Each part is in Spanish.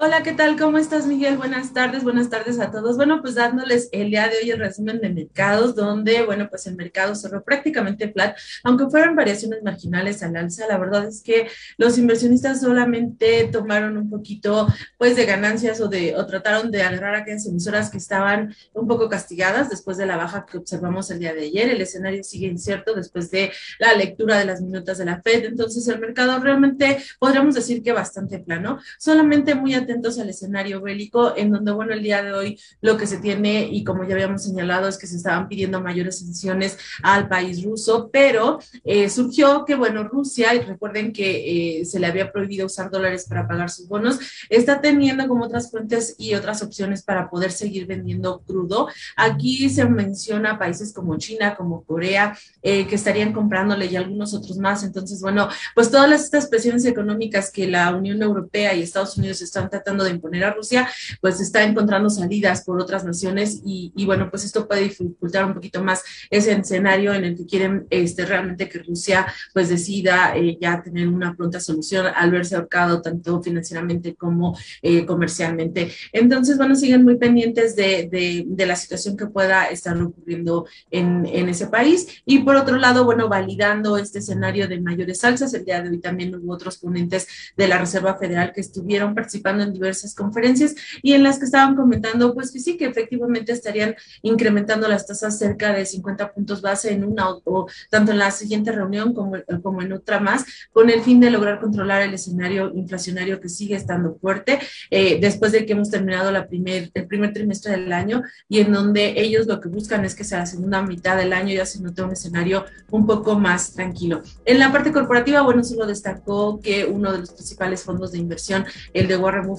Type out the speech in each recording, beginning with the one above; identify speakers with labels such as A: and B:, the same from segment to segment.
A: Hola, ¿qué tal? ¿Cómo estás, Miguel? Buenas tardes, buenas tardes a todos. Bueno, pues dándoles el día de hoy el resumen de mercados, donde, bueno, pues el mercado cerró prácticamente flat, aunque fueron variaciones marginales al alza. La verdad es que los inversionistas solamente tomaron un poquito, pues, de ganancias o de, o trataron de agarrar aquellas emisoras que estaban un poco castigadas después de la baja que observamos el día de ayer. El escenario sigue incierto después de la lectura de las minutas de la Fed. Entonces, el mercado realmente podríamos decir que bastante plano, solamente muy atentos al escenario bélico, en donde, bueno, el día de hoy lo que se tiene, y como ya habíamos señalado, es que se estaban pidiendo mayores sanciones al país ruso, pero eh, surgió que, bueno, Rusia, y recuerden que eh, se le había prohibido usar dólares para pagar sus bonos, está teniendo como otras fuentes y otras opciones para poder seguir vendiendo crudo. Aquí se menciona países como China, como Corea, eh, que estarían comprándole y algunos otros más. Entonces, bueno, pues todas estas presiones económicas que la Unión Europea y Estados Unidos están tratando de imponer a Rusia, pues está encontrando salidas por otras naciones y, bueno, pues esto puede dificultar un poquito más ese escenario en el que quieren este, realmente que Rusia pues decida eh, ya tener una pronta solución al verse ahorcado tanto financieramente como eh, comercialmente. Entonces, bueno, siguen muy pendientes de, la situación que pueda estar ocurriendo en, en ese país. Y por otro lado, bueno, validando este escenario de mayores alzas, el día de hoy también hubo otros ponentes de la Reserva Federal que estuvieron participando en diversas conferencias y en las que estaban comentando, pues que sí, que efectivamente estarían incrementando las tasas cerca de 50 puntos base en una o, tanto en la siguiente reunión como, como en otra más, con el fin de lograr controlar el escenario inflacionario que sigue estando fuerte eh, después de que hemos terminado la primer, el primer trimestre del año y en donde ellos lo que buscan es que sea la segunda mitad del año ya se note un escenario un poco más tranquilo. En la parte corporativa, bueno, solo destacó que uno de los principales fondos de inversión, el de Warren Buffett,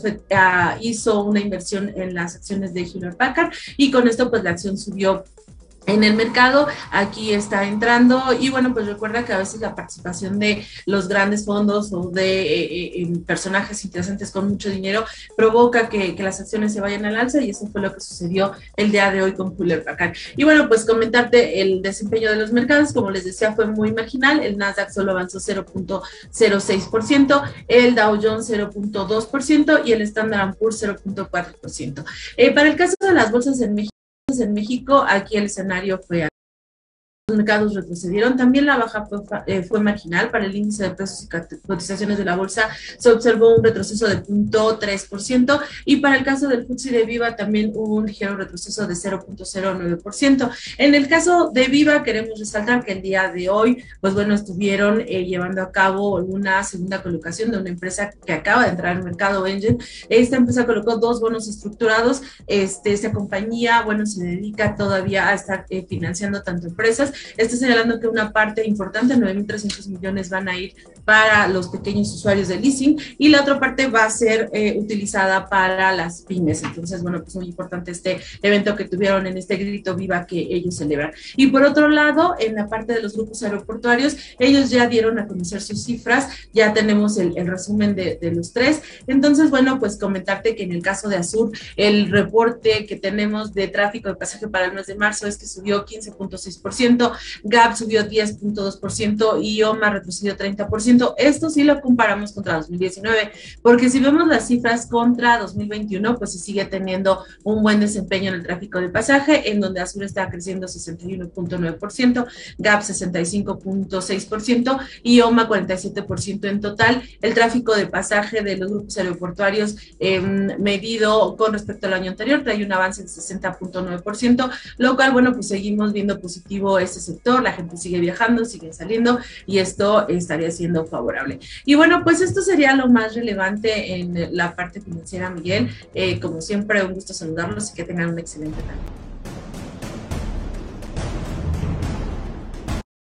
A: hizo una inversión en las acciones de Hewlett Packard y con esto pues la acción subió en el mercado, aquí está entrando y bueno, pues recuerda que a veces la participación de los grandes fondos o de eh, eh, personajes interesantes con mucho dinero provoca que, las acciones se vayan al alza y eso fue lo que sucedió el día de hoy con Fuller Packard. Y bueno, pues comentarte el desempeño de los mercados, como les decía, fue muy marginal, el Nasdaq solo avanzó 0.06%, el Dow Jones 0.2% y el Standard Poor's 0.4%. Eh, para el caso de las bolsas en México, en México, aquí el escenario fue mercados retrocedieron. También la baja fue, eh, fue, marginal para el índice de precios y cotizaciones de la bolsa. Se observó un retroceso de 0.3% y para el caso del FTSE de Viva también hubo un ligero retroceso de 0.09%. En el caso de Viva queremos resaltar que el día de hoy, pues bueno, estuvieron eh, llevando a cabo una segunda colocación de una empresa que acaba de entrar al mercado, Engine. Esta empresa colocó dos bonos estructurados. Este, esta compañía, bueno, se dedica todavía a estar eh, financiando tanto empresas está señalando que una parte importante, 9.300 millones, van a ir para los pequeños usuarios de leasing y la otra parte va a ser eh, utilizada para las pymes. Entonces, bueno, pues muy importante este evento que tuvieron en este grito viva que ellos celebran. Y por otro lado, en la parte de los grupos aeroportuarios, ellos ya dieron a conocer sus cifras, ya tenemos el, resumen de, de, los tres. Entonces, bueno, pues comentarte que en el caso de Azur, el reporte que tenemos de tráfico de pasaje para el mes de marzo es que subió 15.6%, Gap subió 10.2% y OMA retrocedió 30%. Esto sí lo comparamos contra 2019, porque si vemos las cifras contra 2021, pues se sigue teniendo un buen desempeño en el tráfico de pasaje, en donde Azul está creciendo 61.9%, Gap 65.6% y OMA 47% en total. El tráfico de pasaje de los grupos aeroportuarios eh, medido con respecto al año anterior trae un avance de 60.9%, lo cual, bueno, pues seguimos viendo positivo este sector, la gente sigue viajando, sigue saliendo y esto estaría siendo favorable. Y bueno, pues esto sería lo más relevante en la parte financiera, Miguel. Eh, como siempre, un gusto saludarlos y que tengan un excelente tarde.